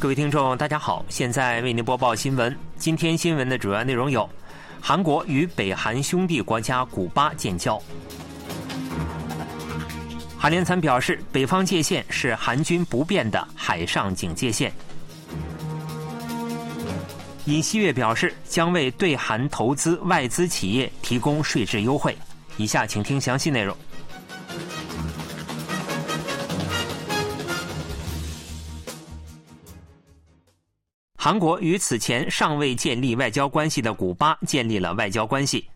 各位听众，大家好，现在为您播报新闻。今天新闻的主要内容有：韩国与北韩兄弟国家古巴建交；韩联参表示，北方界限是韩军不变的海上警戒线；尹锡悦表示，将为对韩投资外资企业提供税制优惠。以下请听详细内容。韩国与此前尚未建立外交关系的古巴建立了外交关系。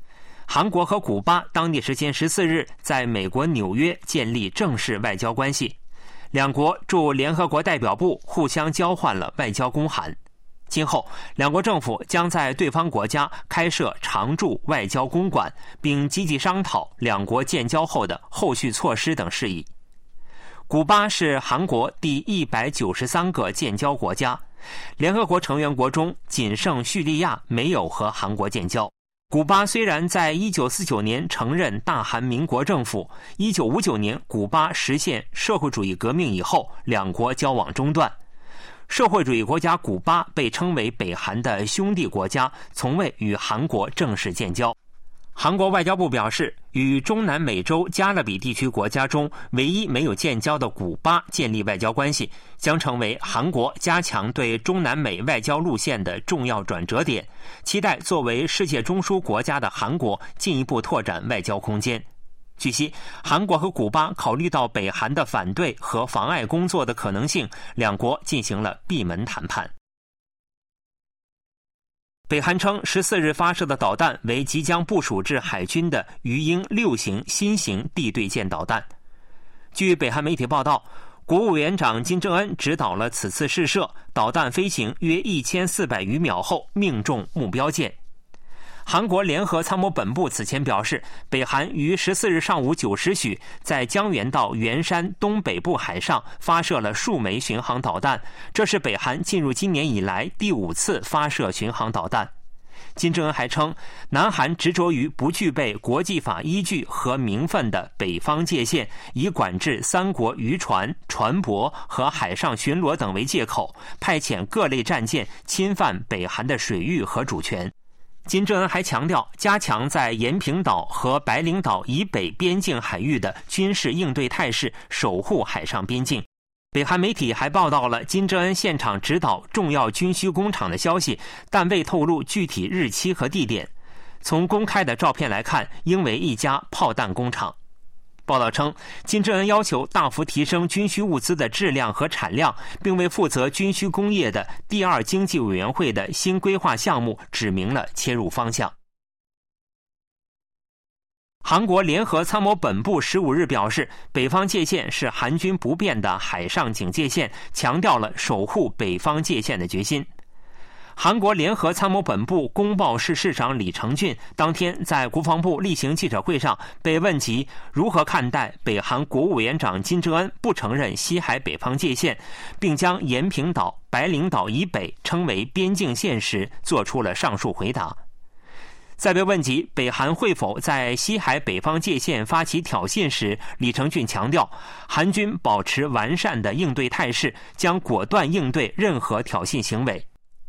韩国和古巴当地时间十四日在美国纽约建立正式外交关系，两国驻联合国代表部互相交换了外交公函。今后，两国政府将在对方国家开设常驻外交公馆，并积极商讨两国建交后的后续措施等事宜。古巴是韩国第一百九十三个建交国家。联合国成员国中，仅剩叙利亚没有和韩国建交。古巴虽然在1949年承认大韩民国政府，1959年古巴实现社会主义革命以后，两国交往中断。社会主义国家古巴被称为北韩的兄弟国家，从未与韩国正式建交。韩国外交部表示，与中南美洲加勒比地区国家中唯一没有建交的古巴建立外交关系，将成为韩国加强对中南美外交路线的重要转折点。期待作为世界中枢国家的韩国进一步拓展外交空间。据悉，韩国和古巴考虑到北韩的反对和妨碍工作的可能性，两国进行了闭门谈判。北韩称，十四日发射的导弹为即将部署至海军的鱼鹰六型新型地对舰导弹。据北韩媒体报道，国务委员长金正恩指导了此次试射，导弹飞行约一千四百余秒后命中目标舰。韩国联合参谋本部此前表示，北韩于十四日上午九时许在江原道元山东北部海上发射了数枚巡航导弹，这是北韩进入今年以来第五次发射巡航导弹。金正恩还称，南韩执着于不具备国际法依据和名分的北方界限，以管制三国渔船、船舶和海上巡逻等为借口，派遣各类战舰侵犯北韩的水域和主权。金正恩还强调，加强在延坪岛和白领岛以北边境海域的军事应对态势，守护海上边境。北韩媒体还报道了金正恩现场指导重要军需工厂的消息，但未透露具体日期和地点。从公开的照片来看，应为一家炮弹工厂。报道称，金正恩要求大幅提升军需物资的质量和产量，并为负责军需工业的第二经济委员会的新规划项目指明了切入方向。韩国联合参谋本部十五日表示，北方界限是韩军不变的海上警戒线，强调了守护北方界限的决心。韩国联合参谋本部公报室室长李成俊当天在国防部例行记者会上被问及如何看待北韩国务委员长金正恩不承认西海北方界限，并将延坪岛、白领岛以北称为边境线时，做出了上述回答。在被问及北韩会否在西海北方界限发起挑衅时，李成俊强调，韩军保持完善的应对态势，将果断应对任何挑衅行为。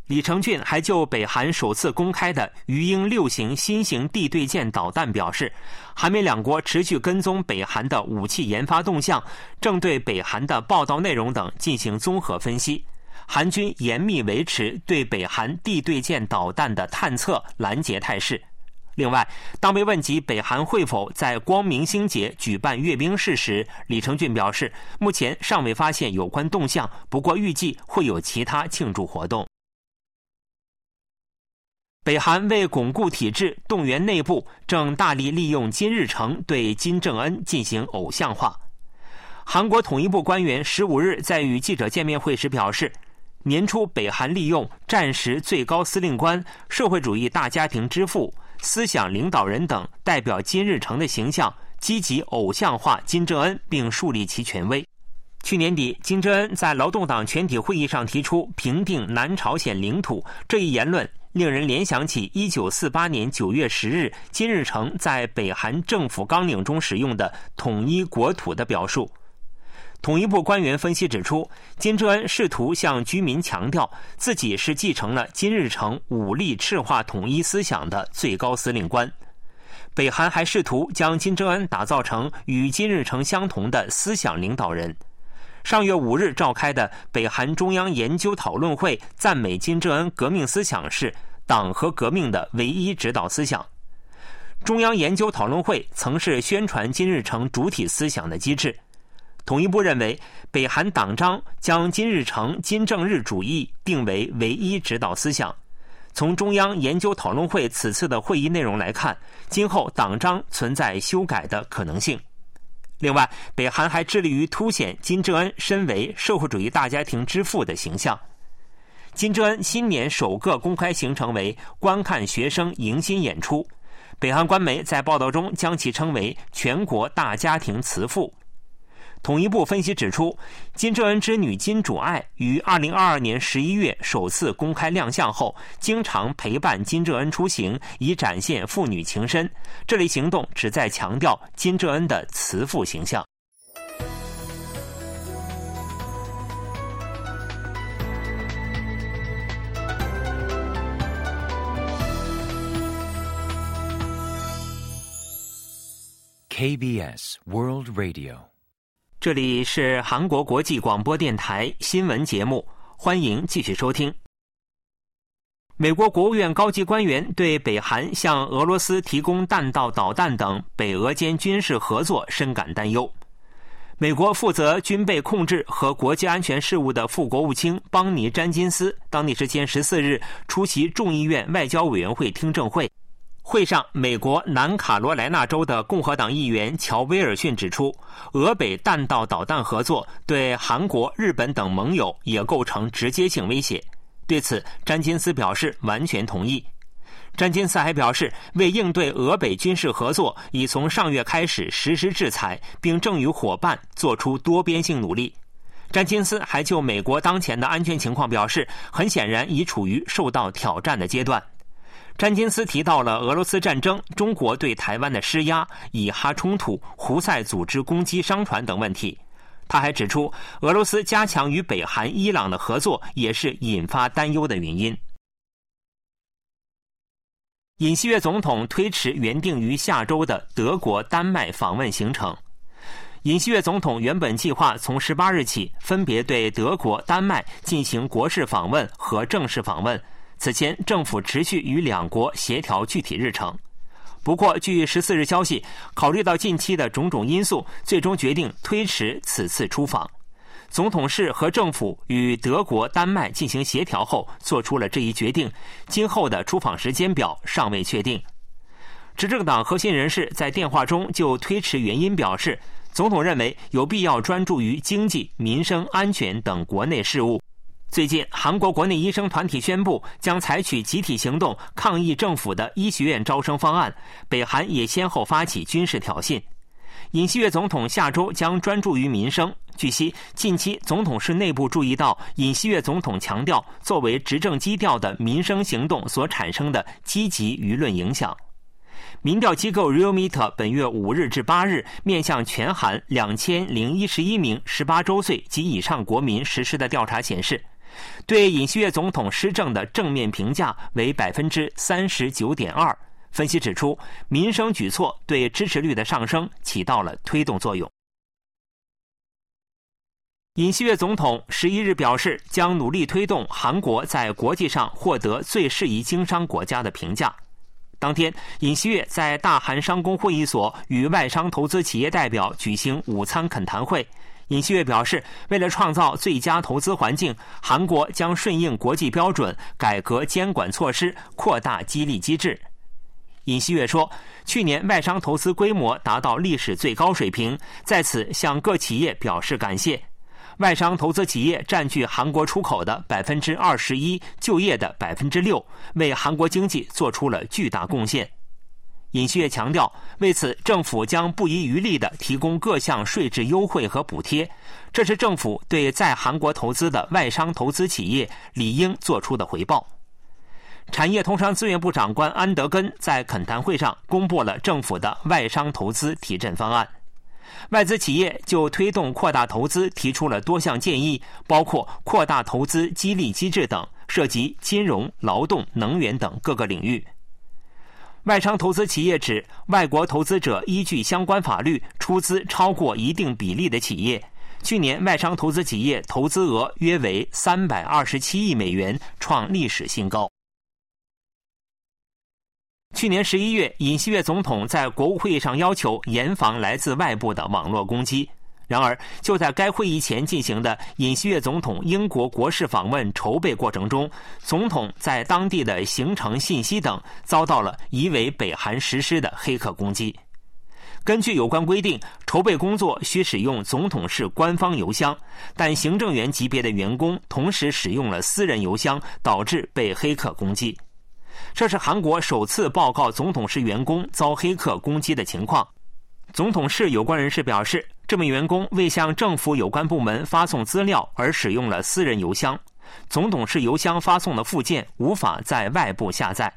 李成俊还就北韩首次公开的鱼鹰六型新型地对舰导弹表示，韩美两国持续跟踪北韩的武器研发动向，正对北韩的报道内容等进行综合分析。韩军严密维持对北韩地对舰导弹的探测拦截态势。另外，当被问及北韩会否在光明星节举办阅兵式时，李成俊表示，目前尚未发现有关动向，不过预计会有其他庆祝活动。北韩为巩固体制、动员内部，正大力利用金日成对金正恩进行偶像化。韩国统一部官员十五日在与记者见面会时表示，年初北韩利用战时最高司令官、社会主义大家庭之父、思想领导人等代表金日成的形象，积极偶像化金正恩，并树立其权威。去年底，金正恩在劳动党全体会议上提出平定南朝鲜领土这一言论。令人联想起一九四八年九月十日金日成在北韩政府纲领中使用的“统一国土”的表述。统一部官员分析指出，金正恩试图向居民强调自己是继承了金日成武力赤化统一思想的最高司令官。北韩还试图将金正恩打造成与金日成相同的思想领导人。上月五日召开的北韩中央研究讨论会赞美金正恩革命思想是党和革命的唯一指导思想。中央研究讨论会曾是宣传金日成主体思想的机制。统一部认为，北韩党章将金日成金正日主义定为唯一指导思想。从中央研究讨论会此次的会议内容来看，今后党章存在修改的可能性。另外，北韩还致力于凸显金正恩身为社会主义大家庭之父的形象。金正恩新年首个公开行程为观看学生迎新演出，北韩官媒在报道中将其称为全国大家庭慈父。统一部分析指出，金正恩之女金主爱于二零二二年十一月首次公开亮相后，经常陪伴金正恩出行，以展现父女情深。这类行动旨在强调金正恩的慈父形象。KBS World Radio。这里是韩国国际广播电台新闻节目，欢迎继续收听。美国国务院高级官员对北韩向俄罗斯提供弹道导弹等北俄间军事合作深感担忧。美国负责军备控制和国际安全事务的副国务卿邦尼·詹金斯，当地时间十四日出席众议院外交委员会听证会。会上，美国南卡罗来纳州的共和党议员乔·威尔逊指出，俄北弹道导弹合作对韩国、日本等盟友也构成直接性威胁。对此，詹金斯表示完全同意。詹金斯还表示，为应对俄北军事合作，已从上月开始实施制裁，并正与伙伴做出多边性努力。詹金斯还就美国当前的安全情况表示，很显然已处于受到挑战的阶段。詹金斯提到了俄罗斯战争、中国对台湾的施压、以哈冲突、胡塞组织攻击商船等问题。他还指出，俄罗斯加强与北韩、伊朗的合作也是引发担忧的原因。尹锡悦总统推迟原定于下周的德国、丹麦访问行程。尹锡悦总统原本计划从十八日起分别对德国、丹麦进行国事访问和正式访问。此前，政府持续与两国协调具体日程。不过，据十四日消息，考虑到近期的种种因素，最终决定推迟此次出访。总统室和政府与德国、丹麦进行协调后，做出了这一决定。今后的出访时间表尚未确定。执政党核心人士在电话中就推迟原因表示，总统认为有必要专注于经济、民生、安全等国内事务。最近，韩国国内医生团体宣布将采取集体行动抗议政府的医学院招生方案。北韩也先后发起军事挑衅。尹锡悦总统下周将专注于民生。据悉，近期总统室内部注意到，尹锡悦总统强调作为执政基调的民生行动所产生的积极舆论影响。民调机构 Realmeter 本月五日至八日面向全韩两千零一十一名十八周岁及以上国民实施的调查显示。对尹锡悦总统施政的正面评价为百分之三十九点二。分析指出，民生举措对支持率的上升起到了推动作用。尹锡悦总统十一日表示，将努力推动韩国在国际上获得最适宜经商国家的评价。当天，尹锡悦在大韩商工会议所与外商投资企业代表举行午餐恳谈会。尹锡悦表示，为了创造最佳投资环境，韩国将顺应国际标准，改革监管措施，扩大激励机制。尹锡悦说，去年外商投资规模达到历史最高水平，在此向各企业表示感谢。外商投资企业占据韩国出口的百分之二十一，就业的百分之六，为韩国经济做出了巨大贡献。尹锡悦强调，为此政府将不遗余力地提供各项税制优惠和补贴，这是政府对在韩国投资的外商投资企业理应做出的回报。产业通商资源部长官安德根在恳谈会上公布了政府的外商投资提振方案。外资企业就推动扩大投资提出了多项建议，包括扩大投资激励机制等，涉及金融、劳动、能源等各个领域。外商投资企业指，外国投资者依据相关法律出资超过一定比例的企业，去年外商投资企业投资额约为三百二十七亿美元，创历史新高。去年十一月，尹锡悦总统在国务会议上要求严防来自外部的网络攻击。然而，就在该会议前进行的尹锡悦总统英国国事访问筹备过程中，总统在当地的行程信息等遭到了疑为北韩实施的黑客攻击。根据有关规定，筹备工作需使用总统室官方邮箱，但行政员级别的员工同时使用了私人邮箱，导致被黑客攻击。这是韩国首次报告总统室员工遭黑客攻击的情况。总统室有关人士表示，这名员工为向政府有关部门发送资料而使用了私人邮箱，总董事邮箱发送的附件无法在外部下载。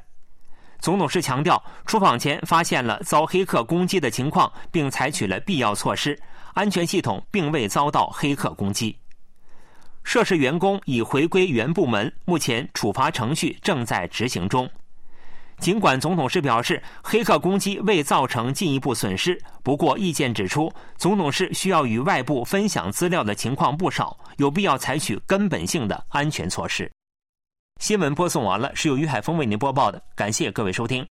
总董事强调，出访前发现了遭黑客攻击的情况，并采取了必要措施，安全系统并未遭到黑客攻击。涉事员工已回归原部门，目前处罚程序正在执行中。尽管总统室表示黑客攻击未造成进一步损失，不过意见指出，总统室需要与外部分享资料的情况不少，有必要采取根本性的安全措施。新闻播送完了，是由于海峰为您播报的，感谢各位收听。